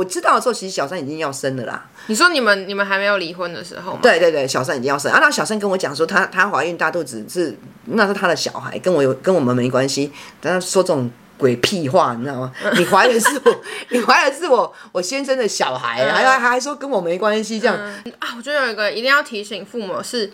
我知道的时候，其实小三已经要生了啦。你说你们你们还没有离婚的时候吗？对对对，小三已经要生啊。那小三跟我讲说，她她怀孕大肚子是那是她的小孩，跟我有跟我们没关系。但他说这种鬼屁话，你知道吗？你怀的是我，你怀的是我我先生的小孩，还还还说跟我没关系，这样、嗯、啊？我觉得有一个一定要提醒父母是。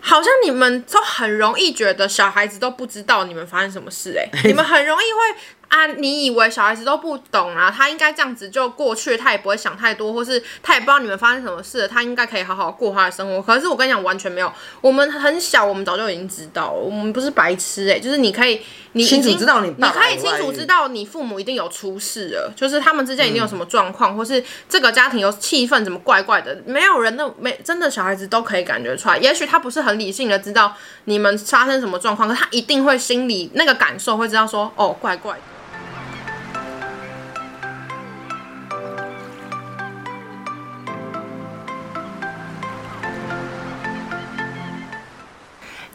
好像你们都很容易觉得小孩子都不知道你们发生什么事哎、欸，你们很容易会啊，你以为小孩子都不懂啊，他应该这样子就过去，他也不会想太多，或是他也不知道你们发生什么事，他应该可以好好过他的生活。可是我跟你讲，完全没有，我们很小，我们早就已经知道，我们不是白痴哎、欸，就是你可以。你清楚知道你，你可以清楚知道你父母一定有出事了，就是他们之间一定有什么状况，嗯、或是这个家庭有气氛怎么怪怪的，没有人的没真的小孩子都可以感觉出来。也许他不是很理性的知道你们发生什么状况，可他一定会心里那个感受会知道说，哦，怪怪的。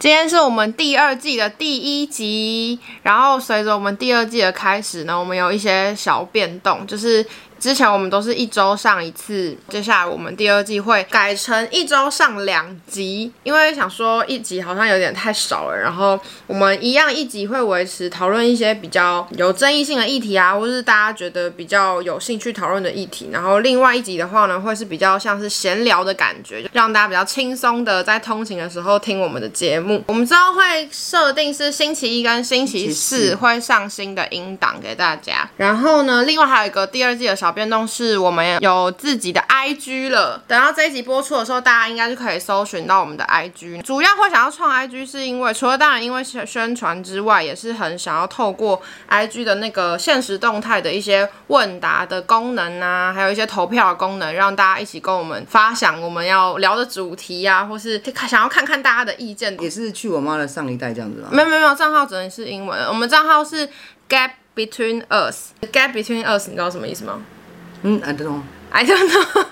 今天是我们第二季的第一集，然后随着我们第二季的开始呢，我们有一些小变动，就是。之前我们都是一周上一次，接下来我们第二季会改成一周上两集，因为想说一集好像有点太少了。然后我们一样一集会维持讨论一些比较有争议性的议题啊，或是大家觉得比较有兴趣讨论的议题。然后另外一集的话呢，会是比较像是闲聊的感觉，让大家比较轻松的在通勤的时候听我们的节目。我们之后会设定是星期一跟星期四会上新的音档给大家。然后呢，另外还有一个第二季的小。变动是我们有自己的 IG 了，等到这一集播出的时候，大家应该就可以搜寻到我们的 IG。主要会想要创 IG，是因为除了当然因为宣宣传之外，也是很想要透过 IG 的那个限时动态的一些问答的功能啊，还有一些投票的功能，让大家一起跟我们发想我们要聊的主题啊，或是想要看看大家的意见。也是去我妈的上一代这样子吗？没有没有没有，账号只能是英文。我们账号是 Gap Between Us，Gap Between Us，你知道什么意思吗？嗯，I don't know，I don't know，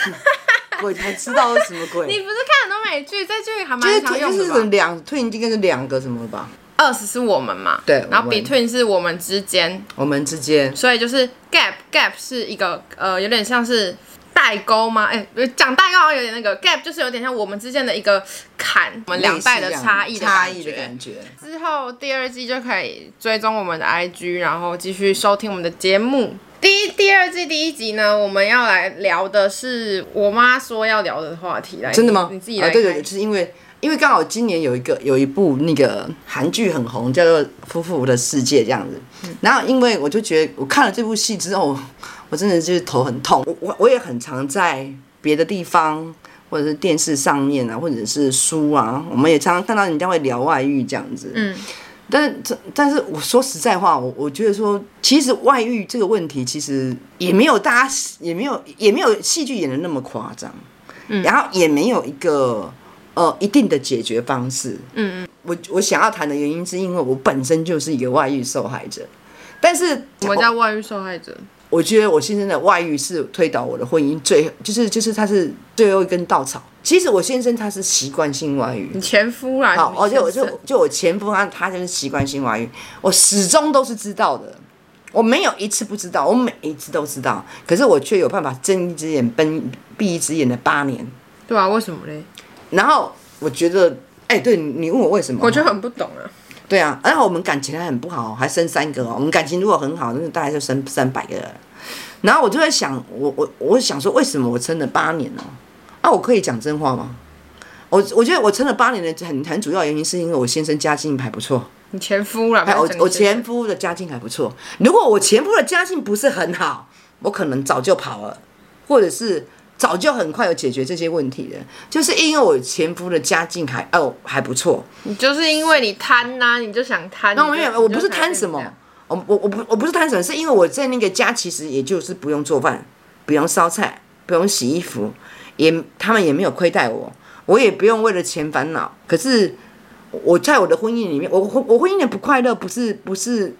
鬼才知道是什么鬼。你不是看很多美剧，这里还蛮常用的吧？就是两 twin 应该是两个什么吧二十是我们嘛？对。然后 between 是我们之间，我们之间。所以就是 gap gap 是一个呃，有点像是代沟吗？哎、欸，讲代沟好像有点那个 gap，就是有点像我们之间的一个坎，我们两代的差异的差异的感觉。之后第二季就可以追踪我们的 IG，然后继续收听我们的节目。第一第二季第一集呢，我们要来聊的是我妈说要聊的话题来。真的吗？你自己来。啊，对对对，就是因为因为刚好今年有一个有一部那个韩剧很红，叫做《夫妇的世界》这样子。嗯。然后因为我就觉得我看了这部戏之后，我真的就是头很痛。我我我也很常在别的地方或者是电视上面啊，或者是书啊，我们也常常看到人家会聊外遇这样子。嗯。但是，但是我说实在话，我我觉得说，其实外遇这个问题，其实也没有大家也没有也没有戏剧演的那么夸张，嗯，然后也没有一个呃一定的解决方式，嗯嗯，我我想要谈的原因是因为我本身就是一个外遇受害者，但是什么叫外遇受害者？我觉得我先生的外遇是推倒我的婚姻最就是就是他是最后一根稻草。其实我先生他是习惯性外遇，你前夫啊？好，而且我就就我前夫他他就是习惯性外遇，我始终都是知道的，我没有一次不知道，我每一次都知道，可是我却有办法睁一只眼奔闭一只眼的八年。对啊，为什么嘞？然后我觉得，哎、欸，对你问我为什么？我就很不懂啊。对啊，然后我们感情还很不好，还生三个哦。我们感情如果很好，那大概就生三百个。然后我就在想，我我我想说，为什么我撑了八年呢？啊，我可以讲真话吗？我我觉得我撑了八年的很很主要原因，是因为我先生家境还不错。你前夫了？我我前夫的家境还不错。如果我前夫的家境不是很好，我可能早就跑了，或者是早就很快有解决这些问题了。就是因为我前夫的家境还哦还不错。你就是因为你贪呐、啊，你就想贪。那我没有，我不是贪什么。我我我不我不是贪什么，是因为我在那个家其实也就是不用做饭，不用烧菜，不用洗衣服，也他们也没有亏待我，我也不用为了钱烦恼。可是我在我的婚姻里面，我我婚姻的不快乐不是不是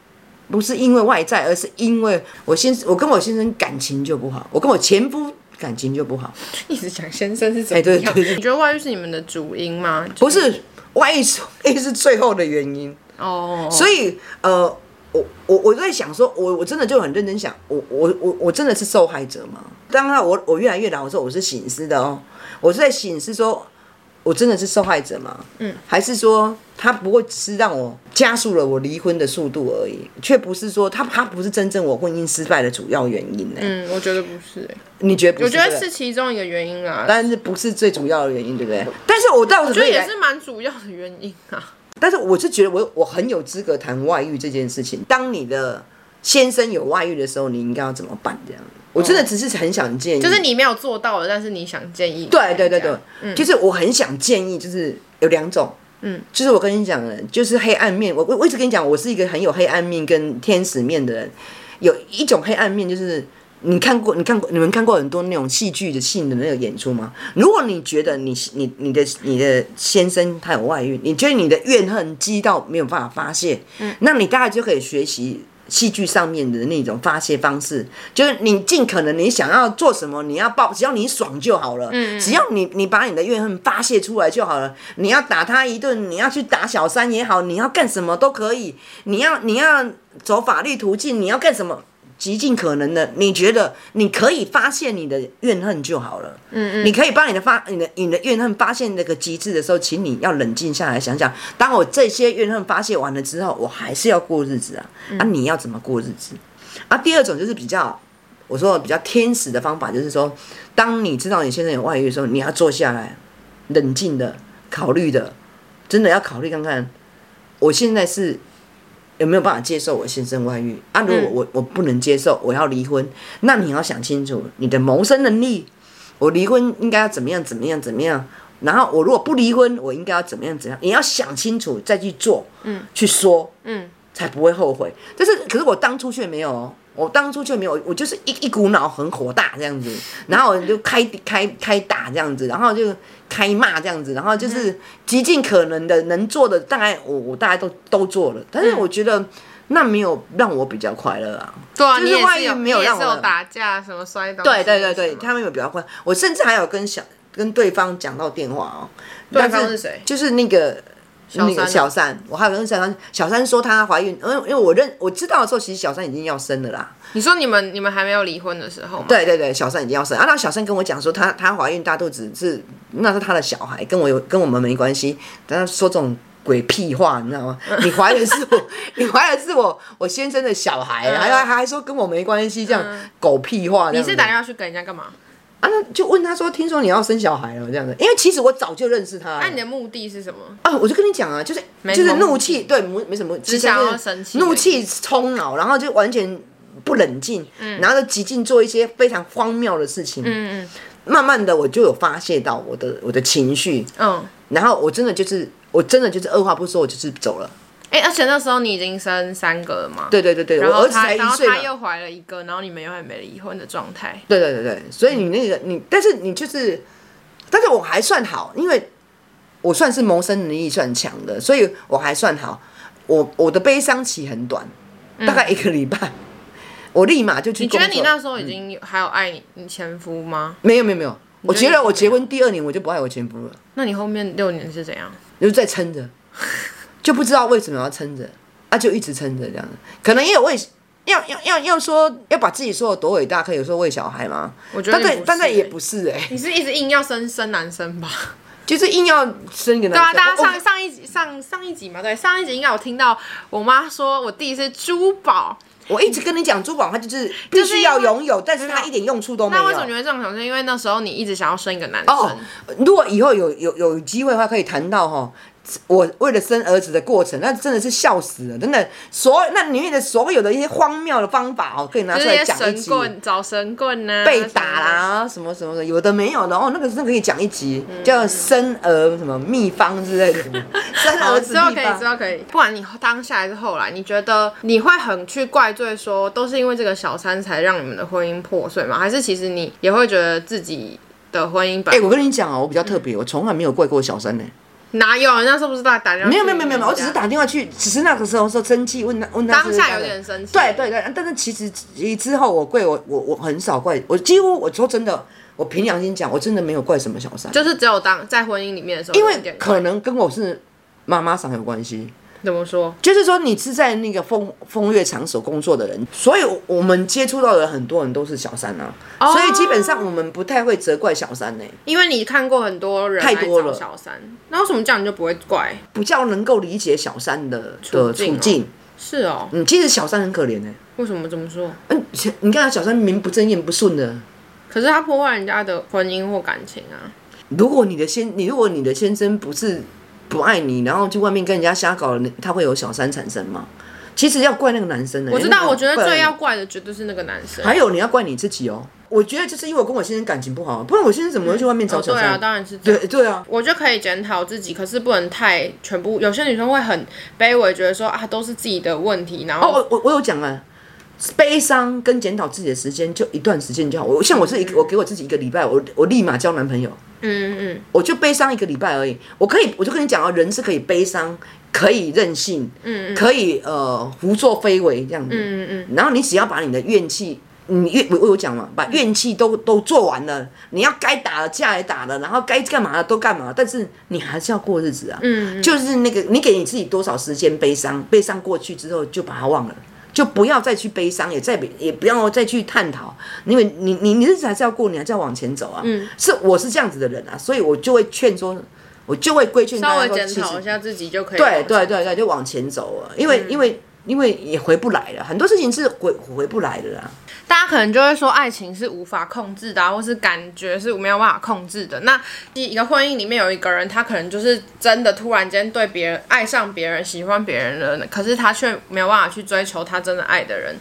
不是因为外在，而是因为我先我跟我先生感情就不好，我跟我前夫感情就不好。一直讲先生是怎么样？对对对，你觉得外遇是你们的主因吗？不是，外遇是外遇是最后的原因。哦，所以呃。我我我在想说，我我真的就很认真想，我我我我真的是受害者吗？当然，我我越来越老的时候，我是醒思的哦，我是在醒思说，我真的是受害者吗？嗯，还是说他不会是让我加速了我离婚的速度而已，却不是说他他不是真正我婚姻失败的主要原因呢？嗯，我觉得不是，你觉得不是？我觉得是其中一个原因啊，但是不是最主要的原因，对不对？但是我倒是觉得也是蛮主要的原因啊。但是我是觉得我我很有资格谈外遇这件事情。当你的先生有外遇的时候，你应该要怎么办？这样，我真的只是很想建议，就是你没有做到的，但是你想建议。对对对对，嗯，就是我很想建议，就是有两种，嗯，就是我跟你讲的，就是黑暗面。我我我一直跟你讲，我是一个很有黑暗面跟天使面的人。有一种黑暗面就是。你看过？你看过？你们看过很多那种戏剧的性的那个演出吗？如果你觉得你你你的你的先生他有外遇，你觉得你的怨恨积到没有办法发泄，嗯，那你大概就可以学习戏剧上面的那种发泄方式，就是你尽可能你想要做什么，你要报，只要你爽就好了，嗯，只要你你把你的怨恨发泄出来就好了。你要打他一顿，你要去打小三也好，你要干什么都可以，你要你要走法律途径，你要干什么？极尽可能的，你觉得你可以发现你的怨恨就好了。嗯嗯，你可以把你的发、你的、你的怨恨发现那个极致的时候，请你要冷静下来想想，当我这些怨恨发泄完了之后，我还是要过日子啊。啊，你要怎么过日子？啊，第二种就是比较，我说比较天使的方法，就是说，当你知道你现在有外遇的时候，你要坐下来，冷静的考虑的，真的要考虑看看，我现在是。有没有办法接受我先生外遇啊？如果我我不能接受，我要离婚，那你要想清楚你的谋生能力。我离婚应该要怎么样？怎么样？怎么样？然后我如果不离婚，我应该要怎么样？怎样？你要想清楚再去做，嗯，去说，嗯，才不会后悔。但是，可是我当初却没有。我当初就没有，我就是一一股脑很火大这样子，然后就开开开打这样子，然后就开骂这样子，然后就是极尽可能的能做的，大概我我大概都都做了，但是我觉得那没有让我比较快乐啊。对啊，就是外遇没有让我打架什么摔倒。对对对对，他们有比较快，我甚至还有跟小跟对方讲到电话哦。对方是谁？就是那个。那个小三，我还有跟小三，小三说她怀孕，因为因为我认我知道的时候，其实小三已经要生了啦。你说你们你们还没有离婚的时候吗？对对对，小三已经要生，啊，那小三跟我讲说她她怀孕大肚子是那是她的小孩，跟我有跟我们没关系。但他说这种鬼屁话，你知道吗？你怀的是我，你怀的是我我先生的小孩，还还还说跟我没关系，这样狗屁话。你是打电话去跟人家干嘛？啊，那就问他说：“听说你要生小孩了，这样子。因为其实我早就认识他。那你的目的是什么？啊，我就跟你讲啊，就是就是怒气，对，没没什么，只想要生气，怒气冲脑，然后就完全不冷静，嗯，然后就极尽做一些非常荒谬的事情，嗯嗯。慢慢的，我就有发泄到我的我的情绪，嗯，然后我真的就是，我真的就是二话不说，我就是走了。”哎、欸，而且那时候你已经生三个了嘛？对对对对，然后他，然后他又怀了一个，然后你们又还没离婚的状态。对对对对，所以你那个你，但是你就是，但是我还算好，因为我算是谋生能力算强的，所以我还算好。我我的悲伤期很短，大概一个礼拜，嗯、我立马就去。你觉得你那时候已经还有爱你你前夫吗？没有没有没有，我觉得我结婚第二年我就不爱我前夫了。那你后面六年是怎样？就是在撑着。就不知道为什么要撑着，啊，就一直撑着这样子。可能也有为要要要要说要把自己说的多伟大，可以说为小孩吗？我觉得，但但但也不是哎、欸。你是一直硬要生生男生吧？就是硬要生一个男生。对啊，大家上上一集上上一集嘛，对，上一集应该有听到我妈说我弟是珠宝。我一直跟你讲珠宝，它就是必须要拥有，但是它一点用处都没有。那为什么你会这种想？是因为那时候你一直想要生一个男生。哦，如果以后有有有机会的话，可以谈到哈。我为了生儿子的过程，那真的是笑死了，真的。所那里面的所有的一些荒谬的方法哦，可以拿出来讲一集。神棍找神棍呢、啊？被打啦，什么什么的，有的没有的哦。那个真的可以讲一集，嗯、叫生儿什么秘方之类的。生儿子秘方。之后可以，之后可以。不管你当下还是后来，你觉得你会很去怪罪说，都是因为这个小三才让你们的婚姻破碎吗？还是其实你也会觉得自己的婚姻？哎、欸，我跟你讲哦，我比较特别，嗯、我从来没有怪过小三呢。哪有？那是不是在打电话？没有没有没有没有，我只是打电话去，只是那个时候说生气，问他问他。当下有点生气。对对对，但是其实之后我怪我我我很少怪，我几乎我说真的，我凭良心讲，我真的没有怪什么小三。就是只有当在婚姻里面的时候，因为可能跟我是妈妈桑有关系，怎么说？就是说你是在那个风风月场所工作的人，所以我们接触到的很多人都是小三啊，哦、所以基本上我们不太会责怪小三呢、欸。因为你看过很多人太多了小三，那为什么这样你就不会怪？比较能够理解小三的的处境。是哦，嗯，其实小三很可怜呢、欸。为什么这么说？嗯，你看他小三名不正言不顺的，可是他破坏人家的婚姻或感情啊。如果你的先，你如果你的先生不是不爱你，然后去外面跟人家瞎搞，他会有小三产生吗？其实要怪那个男生的、欸。我知道，我觉得最要怪的绝对是那个男生。还有你要怪你自己哦。我觉得就是因为我跟我先生感情不好，不然我先生怎么会去外面找小三？嗯哦、对啊，当然是。对对啊，我就可以检讨自己，可是不能太全部。有些女生会很卑微，觉得说啊都是自己的问题。然后、哦、我我我有讲啊，悲伤跟检讨自己的时间就一段时间就好。我像我是一个，我给我自己一个礼拜，我我立马交男朋友。嗯嗯，我就悲伤一个礼拜而已。我可以，我就跟你讲啊，人是可以悲伤，可以任性，嗯嗯，可以呃胡作非为这样子。嗯嗯，然后你只要把你的怨气。你怨我我有讲嘛，把怨气都都做完了，你要该打的架也打了，然后该干嘛的都干嘛，但是你还是要过日子啊。嗯，就是那个你给你自己多少时间悲伤，悲伤过去之后就把它忘了，就不要再去悲伤，也再也不要再去探讨，因为你你你日子还是要过，你还是要往前走啊。嗯，是我是这样子的人啊，所以我就会劝说，我就会规劝大家说，稍微检讨一下自己就可以。对对对对，就往前走啊，因为、嗯、因为因为也回不来了，很多事情是回回不来的啦。大家可能就会说，爱情是无法控制的啊，或是感觉是没有办法控制的。那一个婚姻里面有一个人，他可能就是真的突然间对别人爱上别人，喜欢别人了，可是他却没有办法去追求他真的爱的人，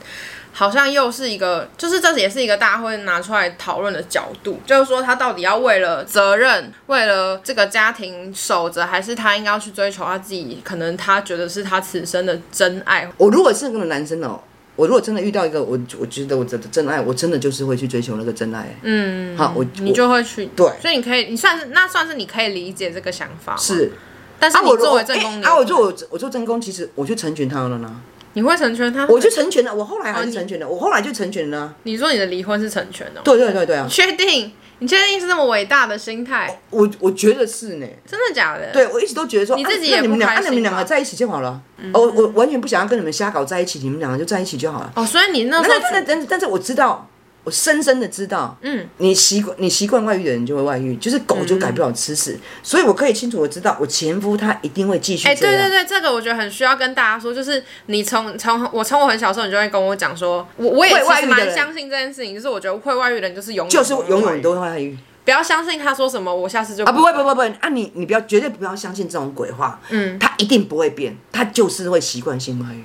好像又是一个，就是这也是一个大家会拿出来讨论的角度，就是说他到底要为了责任，为了这个家庭守着，还是他应该要去追求他自己，可能他觉得是他此生的真爱。我如果是那个男生哦。我如果真的遇到一个我，我觉得我的真爱，我真的就是会去追求那个真爱。嗯，好，我你就会去对，所以你可以，你算是那算是你可以理解这个想法。是，但是我作为正宫，啊，我做我我做正宫，其实我就成全他了呢。你会成全他？我就成全了，我后来还是成全了，我后来就成全了。你说你的离婚是成全的？对对对对啊！确定？你确定是这么伟大的心态？我我觉得是呢。真的假的？对，我一直都觉得说，你自己也不开心。那你们两个在一起就好了。哦，我完全不想要跟你们瞎搞在一起，你们两个就在一起就好了。哦，所以你那时候，但但但是我知道。我深深的知道，嗯，你习惯你习惯外遇的人就会外遇，就是狗就改不了吃屎，嗯、所以我可以清楚的知道，我前夫他一定会继续。哎、欸，对对对，这个我觉得很需要跟大家说，就是你从从我从我很小时候，你就会跟我讲说，我我也其实蛮相信这件事情，就是我觉得会外遇的人就是永远就是永远都会外遇，不要相信他说什么，我下次就啊不会不会不会。啊你你不要绝对不要相信这种鬼话，嗯，他一定不会变，他就是会习惯性外遇。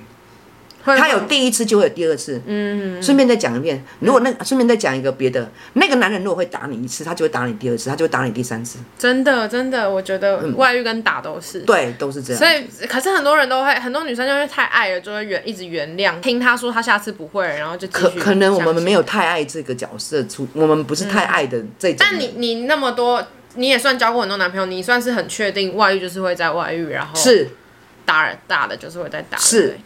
他有第一次就会有第二次，嗯，顺便再讲一遍，如果那顺便再讲一个别的，那个男人如果会打你一次，他就会打你第二次，他就会打你第三次。真的真的，我觉得外遇跟打都是，对，都是这样。所以，可是很多人都会，很多女生就会太爱了，就会原一直原谅，听他说他下次不会，然后就可可能我们没有太爱这个角色出，我们不是太爱的这种。但你你那么多，你也算交过很多男朋友，你算是很确定外遇就是会在外遇，然后是打人打的就是会在打，是。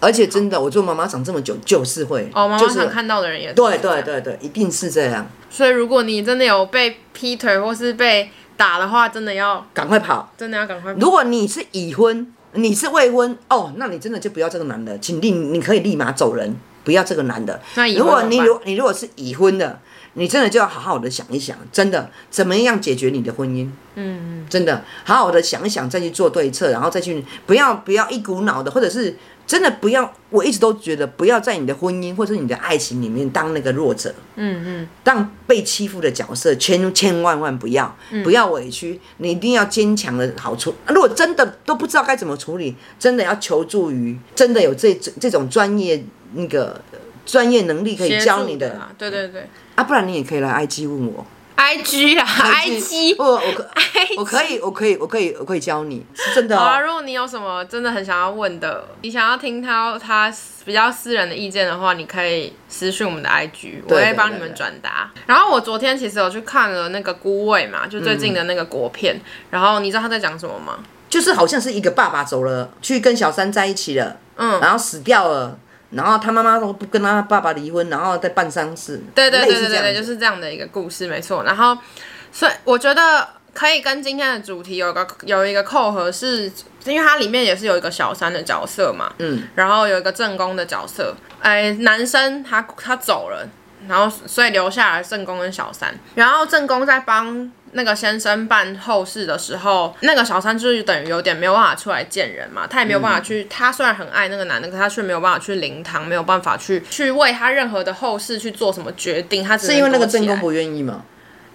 而且真的，我做妈妈长这么久，就是会哦，妈妈想看到的人也对对对对，一定是这样。所以如果你真的有被劈腿或是被打的话，真的要赶快跑，真的要赶快跑。如果你是已婚，你是未婚哦，那你真的就不要这个男的，请立你可以立马走人，不要这个男的。那如果你如你如果是已婚的，你真的就要好好的想一想，真的怎么样解决你的婚姻？嗯嗯，真的好好的想一想，再去做对策，然后再去不要不要一股脑的，或者是。真的不要，我一直都觉得不要在你的婚姻或者你的爱情里面当那个弱者，嗯嗯，当被欺负的角色，千千万万不要，不要委屈，你一定要坚强的好处。如果真的都不知道该怎么处理，真的要求助于真的有这这种专业那个专业能力可以教你的，的啊、对对对，啊，不然你也可以来 IG 问我。I G 啊，I G，我我可 我可以我可以我可以我可以教你，是真的。好啊，如果你有什么真的很想要问的，你想要听他他比较私人的意见的话，你可以私讯我们的 I G，我会帮你们转达。然后我昨天其实有去看了那个《孤味》嘛，就最近的那个国片。然后你知道他在讲什么吗？就是好像是一个爸爸走了，去跟小三在一起了，嗯，然后死掉了。然后他妈妈都不跟他爸爸离婚，然后再办丧事。对对对对对，就是这样的一个故事，没错。然后，所以我觉得可以跟今天的主题有个有一个扣合是，是因为它里面也是有一个小三的角色嘛，嗯，然后有一个正宫的角色，哎，男生他他走了，然后所以留下来正宫跟小三，然后正宫在帮那个先生办后事的时候，那个小三就是等于有点没有办法出来见人嘛，他也没有办法去，嗯、他虽然很爱那个男的，可他却没有办法去灵堂，没有办法去去为他任何的后事去做什么决定，他只是因为那个正宫不愿意吗？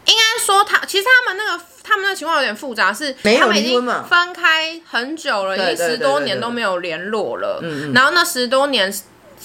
应该说他其实他们那个。他们的情况有点复杂，是他们已经分开很久了，已经十多年都没有联络了。然后那十多年。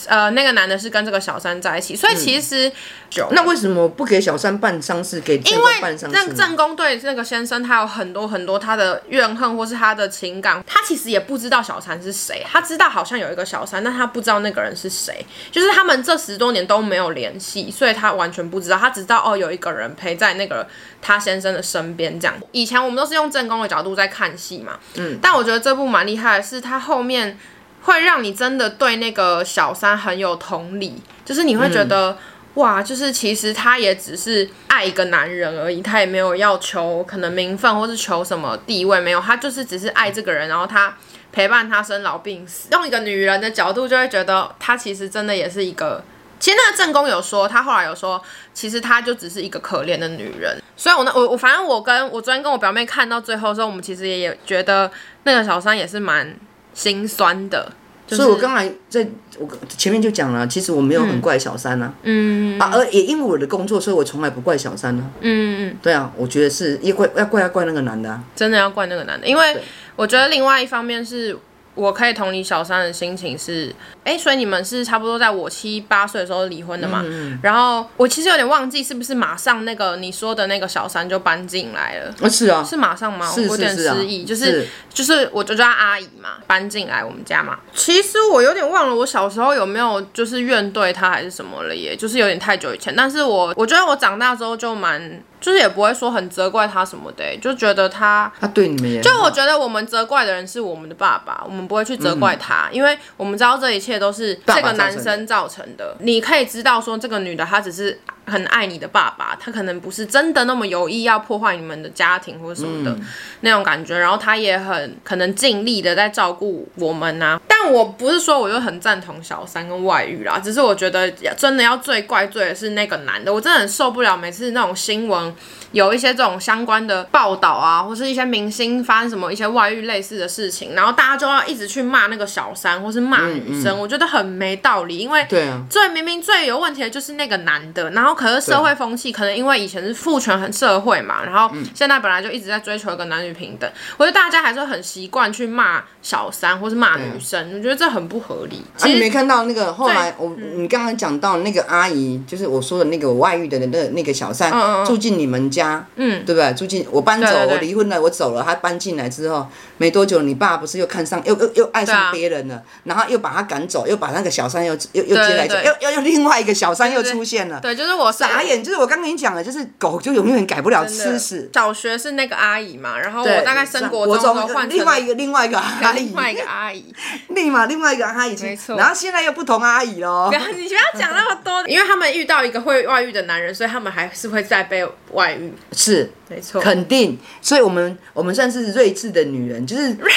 呃，那个男的是跟这个小三在一起，所以其实、嗯、那为什么不给小三办丧事，给正宫办丧事？因为那正宫对那个先生，他有很多很多他的怨恨，或是他的情感，他其实也不知道小三是谁，他知道好像有一个小三，但他不知道那个人是谁，就是他们这十多年都没有联系，所以他完全不知道，他只知道哦，有一个人陪在那个他先生的身边这样。以前我们都是用正宫的角度在看戏嘛，嗯，但我觉得这部蛮厉害的是，他后面。会让你真的对那个小三很有同理，就是你会觉得、嗯、哇，就是其实他也只是爱一个男人而已，他也没有要求可能名分或是求什么地位，没有，他就是只是爱这个人，然后他陪伴他生老病死。用一个女人的角度，就会觉得他其实真的也是一个。其实那个正宫有说，他后来有说，其实他就只是一个可怜的女人。所以我，我那我我反正我跟我昨天跟我表妹看到最后的时候，我们其实也也觉得那个小三也是蛮。心酸的，就是、所以我刚才在我前面就讲了，其实我没有很怪小三呐、啊，嗯。啊，而也因为我的工作，所以我从来不怪小三呢、啊，嗯。嗯，对啊，我觉得是要怪要怪要怪那个男的、啊，真的要怪那个男的，因为我觉得另外一方面是。我可以同理小三的心情是，哎、欸，所以你们是差不多在我七八岁的时候离婚的嘛？嗯、然后我其实有点忘记是不是马上那个你说的那个小三就搬进来了？啊，是啊，是马上吗？我有点失忆，就是是、啊、就是我就叫阿姨嘛，搬进来我们家嘛。其实我有点忘了我小时候有没有就是怨对她还是什么了耶，就是有点太久以前。但是我我觉得我长大之后就蛮。就是也不会说很责怪他什么的、欸，就觉得他他对你们也就我觉得我们责怪的人是我们的爸爸，我们不会去责怪他，嗯、因为我们知道这一切都是这个男生造成的。你可以知道说这个女的她只是很爱你的爸爸，他可能不是真的那么有意要破坏你们的家庭或者什么的、嗯、那种感觉。然后他也很可能尽力的在照顾我们啊。但我不是说我就很赞同小三跟外遇啦，只是我觉得真的要最怪罪的是那个男的，我真的很受不了每次那种新闻。有一些这种相关的报道啊，或是一些明星发生什么一些外遇类似的事情，然后大家就要一直去骂那个小三，或是骂女生，嗯嗯、我觉得很没道理。因为最明明最有问题的就是那个男的，然后可是社会风气可能因为以前是父权很社会嘛，然后现在本来就一直在追求一个男女平等，我觉得大家还是很习惯去骂小三或是骂女生，我觉得这很不合理。其实、啊、你没看到那个后来我你刚刚讲到那个阿姨，就是我说的那个外遇的那个、那个小三住进你们家。家，嗯，对不对？住进我搬走，对对对，我离婚了，我走了。他搬进来之后没多久，你爸不是又看上，又又又爱上别人了，啊、然后又把他赶走，又把那个小三又又又接来，又又又另外一个小三又出现了。对，就是我傻眼，就是我刚跟你讲的，就是狗就永远改不了吃屎。小学是那个阿姨嘛，然后我大概升国中换另外一个另外一个阿姨，另外一个阿姨，立马另外一个阿姨，没错。然后现在又不同阿姨喽。你不要讲那么多，因为他们遇到一个会外遇的男人，所以他们还是会再被外遇。是。没错，肯定，所以我们我们算是睿智的女人，就是睿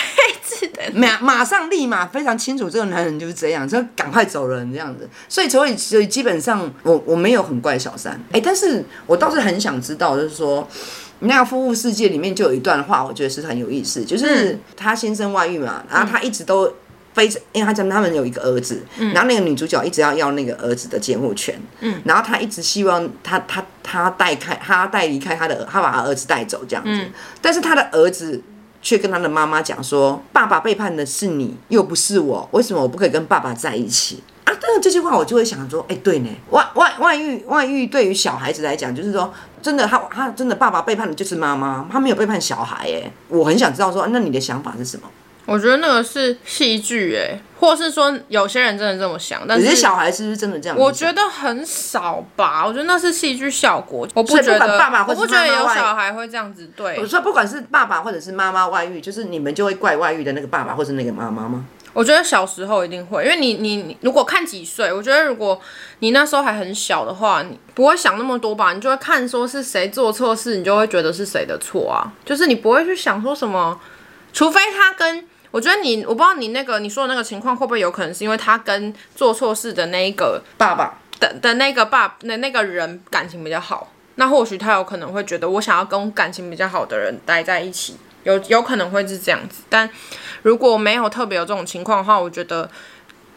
智的，马马上立马非常清楚这个男人就是这样，就赶快走人这样子。所以所以所以基本上我我没有很怪小三，哎、欸，但是我倒是很想知道，就是说那个夫妇世界里面就有一段话，我觉得是很有意思，就是他先生外遇嘛，然后他一直都。非常，因为他讲他们有一个儿子，嗯、然后那个女主角一直要要那个儿子的监护权，嗯、然后他一直希望他他他带开他带离开他的，他把他儿子带走这样子，嗯、但是他的儿子却跟他的妈妈讲说，爸爸背叛的是你，又不是我，为什么我不可以跟爸爸在一起啊？但是这句话我就会想说，哎、欸，对呢，外外外遇外遇对于小孩子来讲，就是说真的，他他真的爸爸背叛的就是妈妈，他没有背叛小孩，哎，我很想知道说，那你的想法是什么？我觉得那个是戏剧哎，或是说有些人真的这么想，但是小孩是不是真的这样？我觉得很少吧，我觉得那是戏剧效果。我不觉得爸爸或者我不觉得有小孩会这样子对。我说不管是爸爸或者是妈妈外遇，就是你们就会怪外遇的那个爸爸或是那个妈妈吗？我觉得小时候一定会，因为你你你如果看几岁，我觉得如果你那时候还很小的话，你不会想那么多吧？你就会看说是谁做错事，你就会觉得是谁的错啊。就是你不会去想说什么，除非他跟我觉得你，我不知道你那个你说的那个情况会不会有可能是因为他跟做错事的那一个爸爸的的那个爸的那个人感情比较好，那或许他有可能会觉得我想要跟感情比较好的人待在一起。有有可能会是这样子，但如果没有特别有这种情况的话，我觉得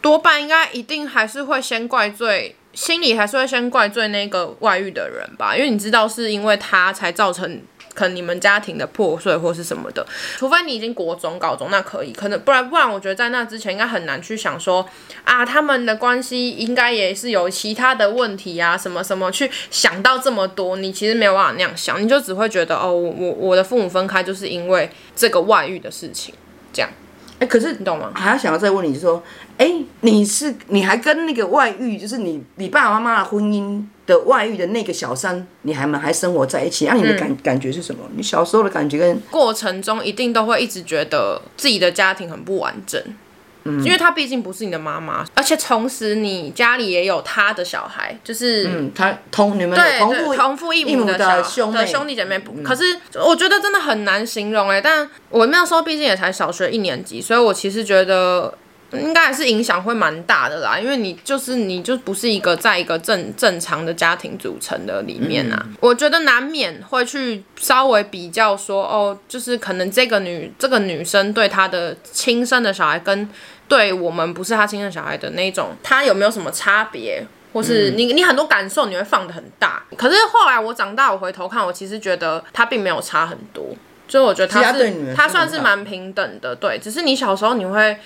多半应该一定还是会先怪罪，心里还是会先怪罪那个外遇的人吧，因为你知道是因为他才造成。可能你们家庭的破碎或是什么的，除非你已经国中、高中，那可以，可能不然不然，我觉得在那之前应该很难去想说啊，他们的关系应该也是有其他的问题啊，什么什么，去想到这么多，你其实没有办法那样想，你就只会觉得哦，我我我的父母分开就是因为这个外遇的事情，这样。哎，可是你懂吗？还要想要再问你说，哎，你是你还跟那个外遇，就是你你爸爸妈妈的婚姻的外遇的那个小三，你还们还生活在一起？那、啊、你的感、嗯、感觉是什么？你小时候的感觉跟过程中一定都会一直觉得自己的家庭很不完整。嗯，因为他毕竟不是你的妈妈，而且同时你家里也有他的小孩，就是嗯，他同你们对同父同父异母的小的兄弟姐妹。可是我觉得真的很难形容哎，但我那时候毕竟也才小学一年级，所以我其实觉得。应该还是影响会蛮大的啦，因为你就是你就不是一个在一个正正常的家庭组成的里面啊，嗯、我觉得难免会去稍微比较说哦，就是可能这个女这个女生对她的亲生的小孩跟对我们不是他亲生小孩的那种，他有没有什么差别，或是你你很多感受你会放的很大，可是后来我长大我回头看，我其实觉得他并没有差很多，所以我觉得他是他算是蛮平等的，对，只是你小时候你会。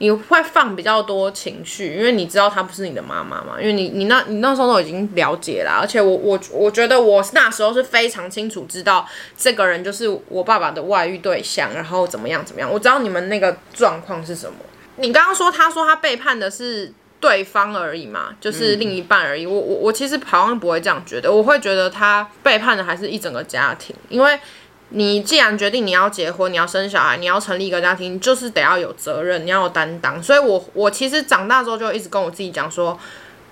你会放比较多情绪，因为你知道他不是你的妈妈嘛，因为你你那你那时候都已经了解啦，而且我我我觉得我那时候是非常清楚知道这个人就是我爸爸的外遇对象，然后怎么样怎么样，我知道你们那个状况是什么。你刚刚说他说他背叛的是对方而已嘛，就是另一半而已。我我我其实好像不会这样觉得，我会觉得他背叛的还是一整个家庭，因为。你既然决定你要结婚，你要生小孩，你要成立一个家庭，就是得要有责任，你要有担当。所以我，我我其实长大之后就一直跟我自己讲说，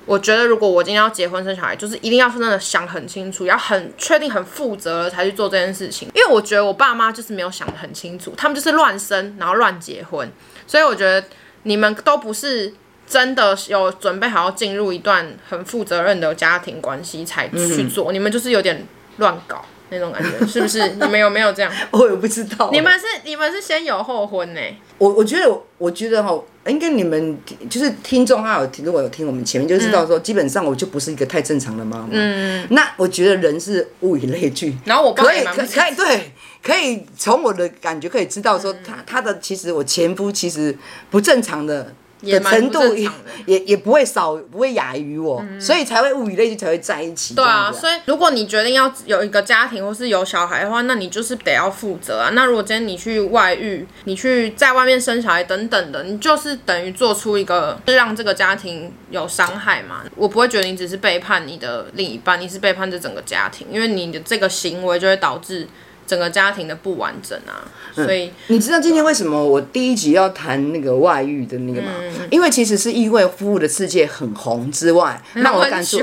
我觉得如果我今天要结婚生小孩，就是一定要真的想很清楚，要很确定、很负责了才去做这件事情。因为我觉得我爸妈就是没有想得很清楚，他们就是乱生，然后乱结婚。所以我觉得你们都不是真的有准备好要进入一段很负责任的家庭关系才去做，嗯、你们就是有点乱搞。那种感觉是不是？你们有没有这样？我也不知道。你们是你们是先有后婚呢？我我觉得我觉得哈，应该你们就是听众他有听，如果有听我们前面就知道说，基本上我就不是一个太正常的妈妈。嗯。那我觉得人是物以类聚。然后我可以可以可以对，可以从我的感觉可以知道说，他他的其实我前夫其实不正常的。的程度也也也不会少，不会亚于我，嗯、所以才会物以类聚，才会在一起。对啊，所以如果你决定要有一个家庭或是有小孩的话，那你就是得要负责啊。那如果今天你去外遇，你去在外面生小孩等等的，你就是等于做出一个让这个家庭有伤害嘛。我不会觉得你只是背叛你的另一半，你是背叛这整个家庭，因为你的这个行为就会导致。整个家庭的不完整啊，所以、嗯、你知道今天为什么我第一集要谈那个外遇的那个吗？嗯、因为其实是因为《夫妇的世界》很红之外，让我感受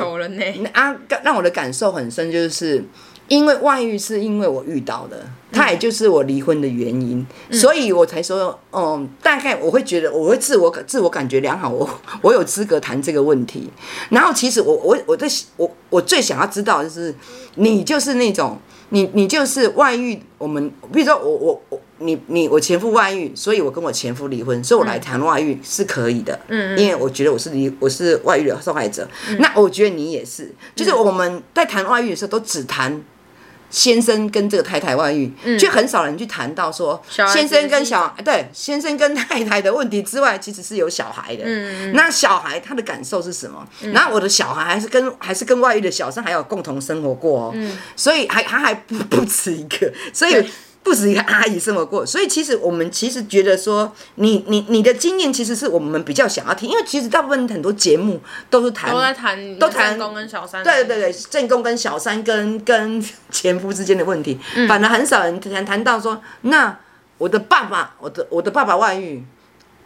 啊，让我的感受很深，就是因为外遇是因为我遇到的，它也就是我离婚的原因，嗯、所以我才说，嗯，大概我会觉得我会自我自我感觉良好，我我有资格谈这个问题。然后其实我我我在我我最想要知道的就是你就是那种。你你就是外遇，我们比如说我我我你你我前夫外遇，所以我跟我前夫离婚，所以我来谈外遇是可以的，嗯，因为我觉得我是离我是外遇的受害者，嗯、那我觉得你也是，就是我们在谈外遇的时候都只谈。先生跟这个太太外遇，却很少人去谈到说，先生跟小对先生跟太太的问题之外，其实是有小孩的。那小孩他的感受是什么？然后我的小孩还是跟还是跟外遇的小三还有共同生活过哦，所以还他还不不止一个，所以。不止一个阿姨生活过，所以其实我们其实觉得说你，你你你的经验其实是我们比较想要听，因为其实大部分很多节目都是谈，都在谈，都谈正宫跟小三，对对对，正宫跟小三跟跟前夫之间的问题，嗯、反而很少人谈谈到说，那我的爸爸，我的我的爸爸外遇，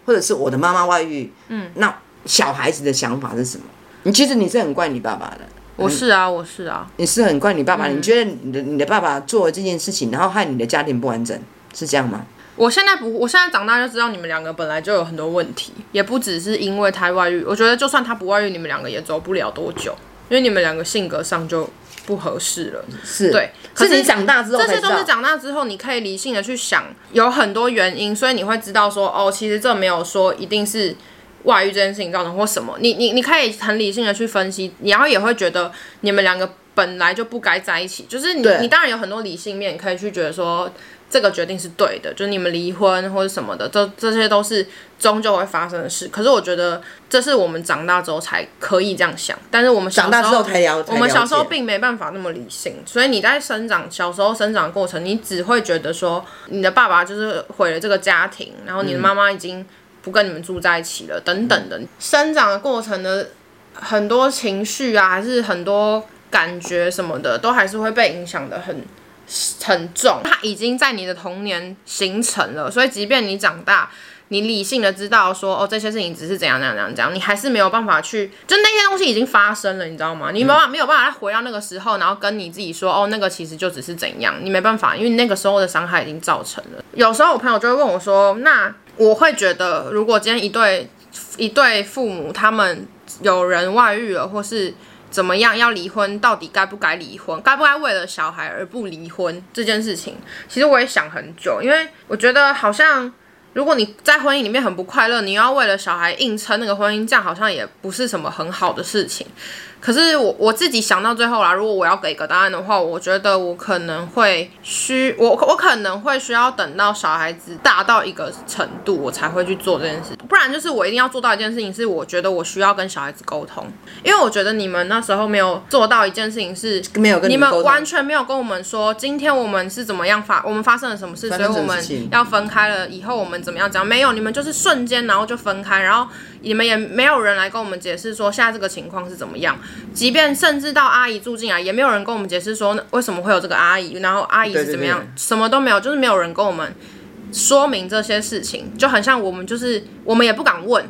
或者是我的妈妈外遇，嗯，那小孩子的想法是什么？你其实你是很怪你爸爸的。我是啊，我是啊，你是很怪你爸爸。嗯、你觉得你的你的爸爸做了这件事情，然后害你的家庭不完整，是这样吗？我现在不，我现在长大就知道你们两个本来就有很多问题，也不只是因为他外遇。我觉得就算他不外遇，你们两个也走不了多久，因为你们两个性格上就不合适了。是对，可是你长大之后，这些都是长大之后，你可以理性的去想，有很多原因，所以你会知道说，哦，其实这没有说一定是。外遇这件事情造成或什么，你你你可以很理性的去分析，然后也会觉得你们两个本来就不该在一起，就是你你当然有很多理性面，你可以去觉得说这个决定是对的，就是你们离婚或者什么的，这这些都是终究会发生的事。可是我觉得这是我们长大之后才可以这样想，但是我们小时候长大之后才了解，我们小时候并没办法那么理性，所以你在生长小时候生长的过程，你只会觉得说你的爸爸就是毁了这个家庭，然后你的妈妈已经。不跟你们住在一起了，等等的，生长的过程的很多情绪啊，还是很多感觉什么的，都还是会被影响的很很重。它已经在你的童年形成了，所以即便你长大，你理性的知道说，哦，这些事情只是怎样怎样怎样怎样，你还是没有办法去，就那些东西已经发生了，你知道吗？你没办法没有办法再回到那个时候，然后跟你自己说，哦，那个其实就只是怎样，你没办法，因为那个时候的伤害已经造成了。有时候我朋友就会问我说，那。我会觉得，如果今天一对一对父母他们有人外遇了，或是怎么样要离婚，到底该不该离婚？该不该为了小孩而不离婚这件事情，其实我也想很久，因为我觉得好像如果你在婚姻里面很不快乐，你要为了小孩硬撑那个婚姻，这样好像也不是什么很好的事情。可是我我自己想到最后啦，如果我要给一个答案的话，我觉得我可能会需我我可能会需要等到小孩子大到一个程度，我才会去做这件事。不然就是我一定要做到一件事情，是我觉得我需要跟小孩子沟通，因为我觉得你们那时候没有做到一件事情，是没有跟你们，完全没有跟我们说，今天我们是怎么样发，我们发生了什么事，所以我们要分开了，以后我们怎么样讲？没有，你们就是瞬间然后就分开，然后。你们也没有人来跟我们解释说现在这个情况是怎么样，即便甚至到阿姨住进来，也没有人跟我们解释说为什么会有这个阿姨，然后阿姨是怎么样，什么都没有，就是没有人跟我们说明这些事情，就很像我们就是我们也不敢问，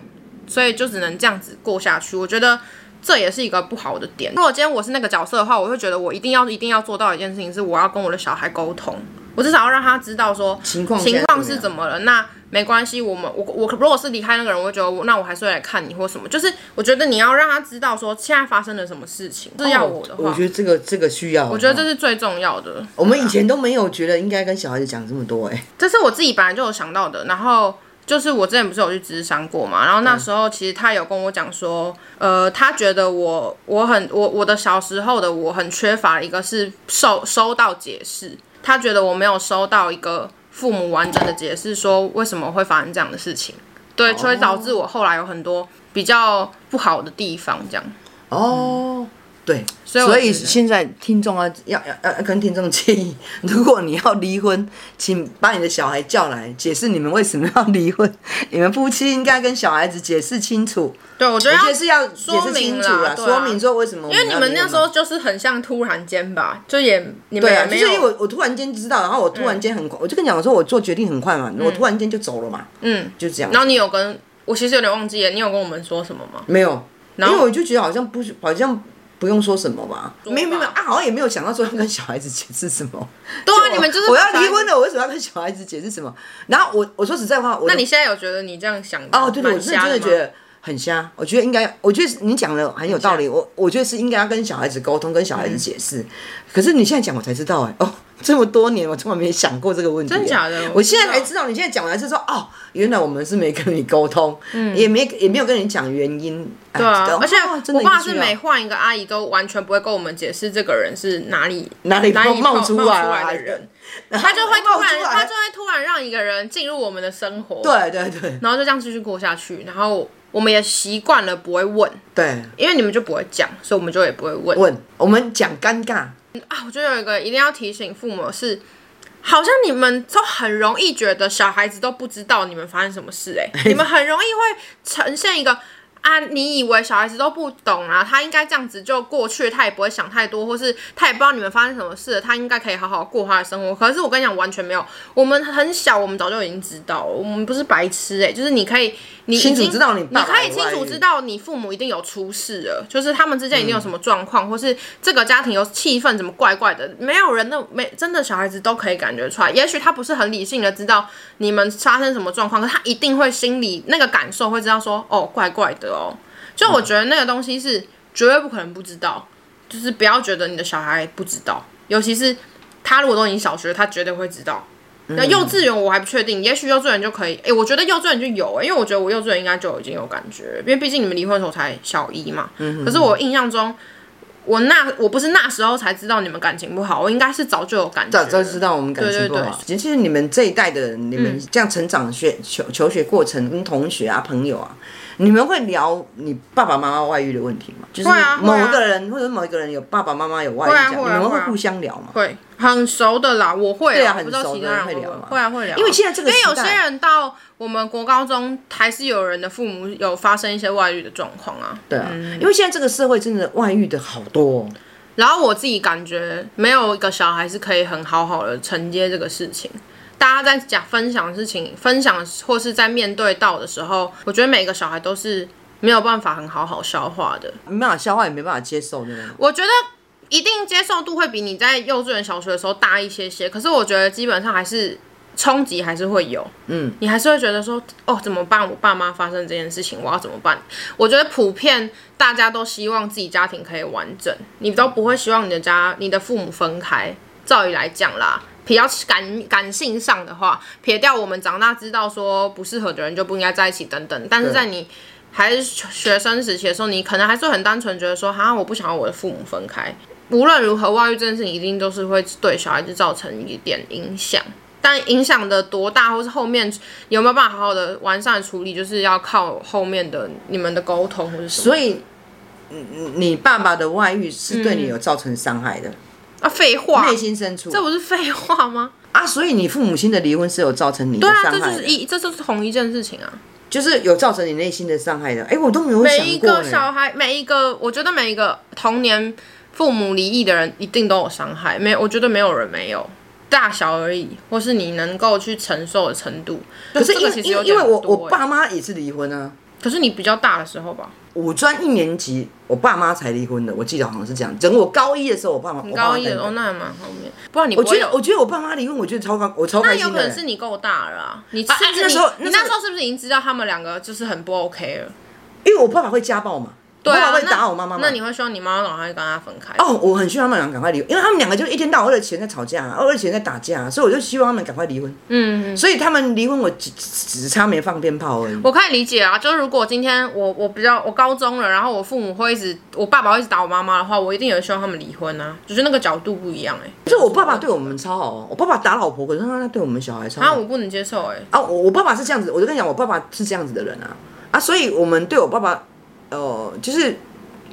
所以就只能这样子过下去。我觉得这也是一个不好的点。如果今天我是那个角色的话，我会觉得我一定要一定要做到一件事情，是我要跟我的小孩沟通，我至少要让他知道说情况情况是怎么了。那没关系，我们我我如果是离开那个人，我会觉得我那我还是会来看你或什么。就是我觉得你要让他知道说现在发生了什么事情。是要我的话，我觉得这个这个需要。我觉得这是最重要的。我们以前都没有觉得应该跟小孩子讲这么多哎。这是我自己本来就有想到的。然后就是我之前不是有去咨商过嘛，然后那时候其实他有跟我讲说，呃，他觉得我我很我我的小时候的我很缺乏一个是收收到解释，他觉得我没有收到一个。父母完整的解释说为什么会发生这样的事情，对，所以导致我后来有很多比较不好的地方，这样。哦，对，所以所以现在听众啊，要要要跟听众建议，如果你要离婚，请把你的小孩叫来解释你们为什么要离婚，你们夫妻应该跟小孩子解释清楚。对，我觉得是要说明了，说明说为什么。因为你们那时候就是很像突然间吧，就也你们也没有。就是因为我我突然间知道，然后我突然间很快，我就跟你讲，我说我做决定很快嘛，我突然间就走了嘛，嗯，就这样。然后你有跟我其实有点忘记了，你有跟我们说什么吗？没有，因为我就觉得好像不好像不用说什么吧，没有没有啊，好像也没有想到说要跟小孩子解释什么。对啊，你们就是我要离婚了，我为什么要跟小孩子解释什么？然后我我说实在话，那你现在有觉得你这样想哦？对对，我是真的觉得。很瞎，我觉得应该，我觉得你讲的很有道理，我我觉得是应该要跟小孩子沟通，跟小孩子解释。嗯、可是你现在讲，我才知道，哎，哦，这么多年我从来没想过这个问题。真的假的？我，我现在才知道，你现在讲完是说，哦，原来我们是没跟你沟通，嗯，也没也没有跟你讲原因。对啊，而且我爸是每换一个阿姨都完全不会跟我们解释这个人是哪里哪里冒出来的人，他就会突然他就会突然让一个人进入我们的生活，对对对，然后就这样继续过下去，然后。我们也习惯了不会问，对，因为你们就不会讲，所以我们就也不会问。问我们讲尴尬啊！我觉得有一个一定要提醒父母是，好像你们都很容易觉得小孩子都不知道你们发生什么事，欸，哎，你们很容易会呈现一个。啊，你以为小孩子都不懂啊？他应该这样子就过去，他也不会想太多，或是他也不知道你们发生什么事，他应该可以好好过他的生活。可是我跟你讲，完全没有。我们很小，我们早就已经知道，我们不是白痴哎、欸，就是你可以，你清楚知道你爸爸，你可以清楚知道你父母一定有出事了，就是他们之间一定有什么状况，嗯、或是这个家庭有气氛怎么怪怪的，没有人那没真的小孩子都可以感觉出来。也许他不是很理性的知道你们发生什么状况，可他一定会心里那个感受会知道说，哦，怪怪的哦。就我觉得那个东西是绝对不可能不知道，就是不要觉得你的小孩不知道，尤其是他如果都已经小学，他绝对会知道。那幼稚园我还不确定，也许幼稚园就可以。诶，我觉得幼稚园就有诶，因为我觉得我幼稚园应该就已经有感觉，因为毕竟你们离婚的时候才小一嘛。可是我印象中，我那我不是那时候才知道你们感情不好，我应该是早就有感觉，早就知道我们感情不好。其实你们这一代的人，你们这样成长学求求学过程，跟同学啊朋友啊。你们会聊你爸爸妈妈外遇的问题吗？就是某一个人或者某一个人有爸爸妈妈有外遇，你们会互相聊吗？会，很熟的啦，我会。对啊，很熟的人会聊吗？会啊，会聊。因为现在这个，因为有些人到我们国高中，还是有人的父母有发生一些外遇的状况啊。对啊，因为现在这个社会真的外遇的好多。然后我自己感觉，没有一个小孩是可以很好好的承接这个事情。大家在讲分享事情，分享或是在面对到的时候，我觉得每个小孩都是没有办法很好好消化的，没办法消化也没办法接受的。我觉得一定接受度会比你在幼稚园、小学的时候大一些些，可是我觉得基本上还是冲击还是会有。嗯，你还是会觉得说，哦，怎么办？我爸妈发生这件事情，我要怎么办？我觉得普遍大家都希望自己家庭可以完整，你都不会希望你的家、你的父母分开。照理来讲啦。比较感感性上的话，撇掉我们长大知道说不适合的人就不应该在一起等等，但是在你还是学生时期的时候，你可能还是很单纯觉得说，哈，我不想要我的父母分开。无论如何，外遇这件事情一定都是会对小孩子造成一点影响，但影响的多大，或是后面有没有办法好好的完善处理，就是要靠后面的你们的沟通或者。所以，你爸爸的外遇是对你有造成伤害的。啊，废话！内心深处，这不是废话吗？啊，所以你父母亲的离婚是有造成你的伤害的。对啊，这就是一，这就是同一件事情啊，就是有造成你内心的伤害的。哎、欸，我都没有想过。每一个小孩，每一个，我觉得每一个童年父母离异的人，一定都有伤害。没，我觉得没有人没有，大小而已，或是你能够去承受的程度。可是因为因为我我爸妈也是离婚啊。可是你比较大的时候吧，五专一年级，我爸妈才离婚的，我记得好像是这样。整个我高一的时候，我爸妈，你高一的时候那还蛮后面。不然你不，我觉得，我觉得我爸妈离婚，我觉得超高，我超开心的。那有可能是你够大了啊，你那时候，你那时候是不是已经知道他们两个就是很不 OK 了？因为我爸爸会家暴嘛。对啊，会打我妈妈吗？那你会希望你妈妈赶快跟他分开？哦，我很希望他们两个赶快离婚，因为他们两个就一天到晚为了钱在吵架，为了钱在打架，所以我就希望他们赶快离婚。嗯，所以他们离婚，我只只差没放鞭炮而已。我可以理解啊，就是如果今天我我比较我高中了，然后我父母会一直，我爸爸会一直打我妈妈的话，我一定也希望他们离婚啊，只是那个角度不一样哎、欸。就我爸爸对我们超好哦，我爸爸打老婆，可是他对我们小孩超好。啊，我不能接受哎、欸。啊，我我爸爸是这样子，我就跟你讲，我爸爸是这样子的人啊啊，所以我们对我爸爸，哦、呃，就是。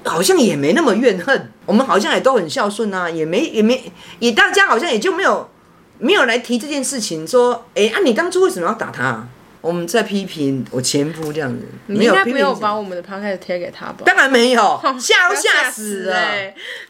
好像也没那么怨恨，我们好像也都很孝顺啊，也没也没也大家好像也就没有没有来提这件事情，说，哎、欸，啊，你当初为什么要打他？我们在批评我前夫这样子，你应该没有把我们的 podcast 贴给他吧？当然没有，吓都吓死了，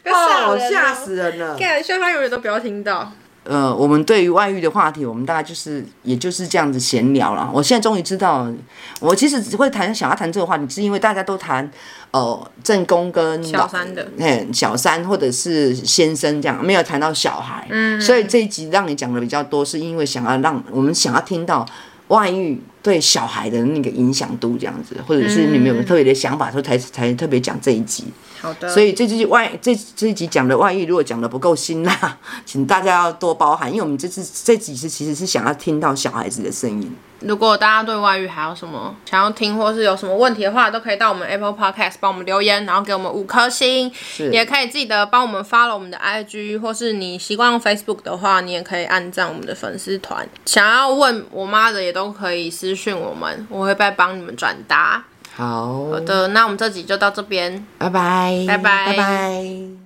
哦，吓死人了，希望他永远都不要听到。呃，我们对于外遇的话题，我们大概就是也就是这样子闲聊了。我现在终于知道，我其实只会谈想要谈这个话题，是因为大家都谈。哦，正宫跟小三的，嗯，小三或者是先生这样，没有谈到小孩，嗯，所以这一集让你讲的比较多，是因为想要让我们想要听到外遇对小孩的那个影响度这样子，或者是你们有特别的想法，所以才才特别讲这一集。好的，所以这集外这这一集讲的外遇，如果讲的不够辛辣，请大家要多包涵，因为我们这次这几次其实是想要听到小孩子的声音。如果大家对外遇还有什么想要听，或是有什么问题的话，都可以到我们 Apple Podcast 帮我们留言，然后给我们五颗星。也可以记得帮我们 follow 我们的 IG，或是你习惯用 Facebook 的话，你也可以按赞我们的粉丝团。想要问我妈的，也都可以私讯我们，我会再帮你们转达。好，好的，那我们这集就到这边，拜拜，拜拜，拜拜。